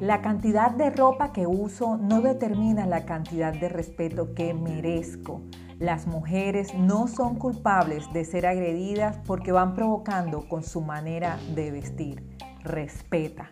La cantidad de ropa que uso no determina la cantidad de respeto que merezco. Las mujeres no son culpables de ser agredidas porque van provocando con su manera de vestir. Respeta.